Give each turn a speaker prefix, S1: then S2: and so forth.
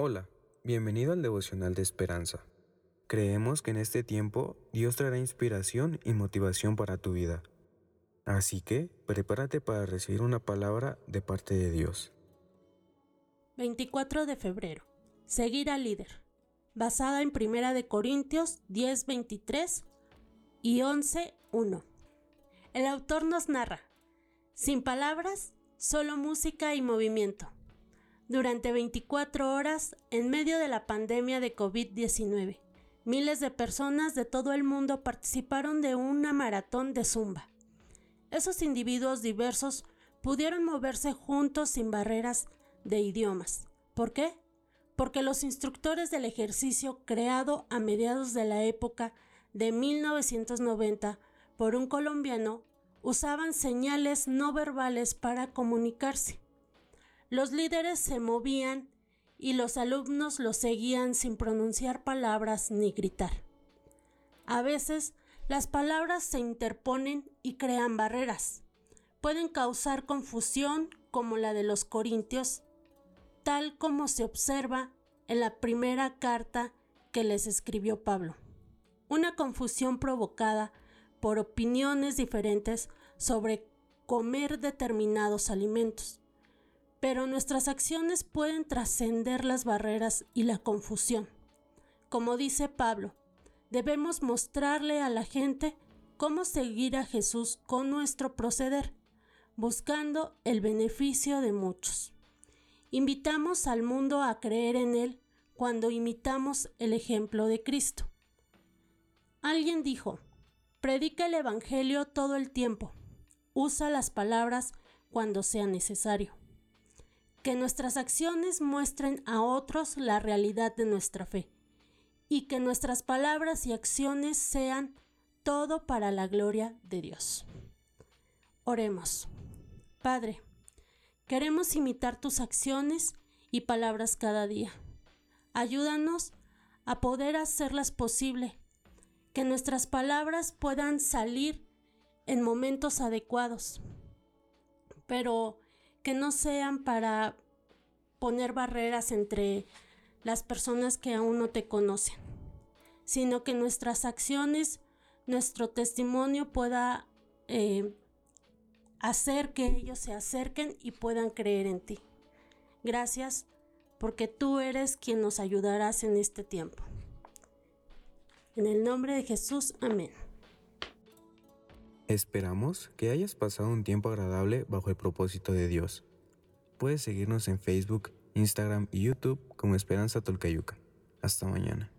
S1: Hola, bienvenido al devocional de esperanza. Creemos que en este tiempo Dios traerá inspiración y motivación para tu vida. Así que prepárate para recibir una palabra de parte de Dios.
S2: 24 de febrero. Seguir al líder. Basada en 1 de Corintios 10:23 y 11:1. El autor nos narra: sin palabras, solo música y movimiento durante 24 horas en medio de la pandemia de COVID-19. Miles de personas de todo el mundo participaron de una maratón de zumba. Esos individuos diversos pudieron moverse juntos sin barreras de idiomas. ¿Por qué? Porque los instructores del ejercicio creado a mediados de la época de 1990 por un colombiano usaban señales no verbales para comunicarse. Los líderes se movían y los alumnos los seguían sin pronunciar palabras ni gritar. A veces, las palabras se interponen y crean barreras. Pueden causar confusión como la de los corintios, tal como se observa en la primera carta que les escribió Pablo. Una confusión provocada por opiniones diferentes sobre comer determinados alimentos pero nuestras acciones pueden trascender las barreras y la confusión. Como dice Pablo, debemos mostrarle a la gente cómo seguir a Jesús con nuestro proceder, buscando el beneficio de muchos. Invitamos al mundo a creer en Él cuando imitamos el ejemplo de Cristo. Alguien dijo, predica el Evangelio todo el tiempo, usa las palabras cuando sea necesario que nuestras acciones muestren a otros la realidad de nuestra fe y que nuestras palabras y acciones sean todo para la gloria de Dios. Oremos. Padre, queremos imitar tus acciones y palabras cada día. Ayúdanos a poder hacerlas posible, que nuestras palabras puedan salir en momentos adecuados, pero que no sean para poner barreras entre las personas que aún no te conocen, sino que nuestras acciones, nuestro testimonio pueda eh, hacer que ellos se acerquen y puedan creer en ti. Gracias porque tú eres quien nos ayudarás en este tiempo. En el nombre de Jesús, amén.
S1: Esperamos que hayas pasado un tiempo agradable bajo el propósito de Dios. Puedes seguirnos en Facebook, Instagram y YouTube como Esperanza Tolcayuca. Hasta mañana.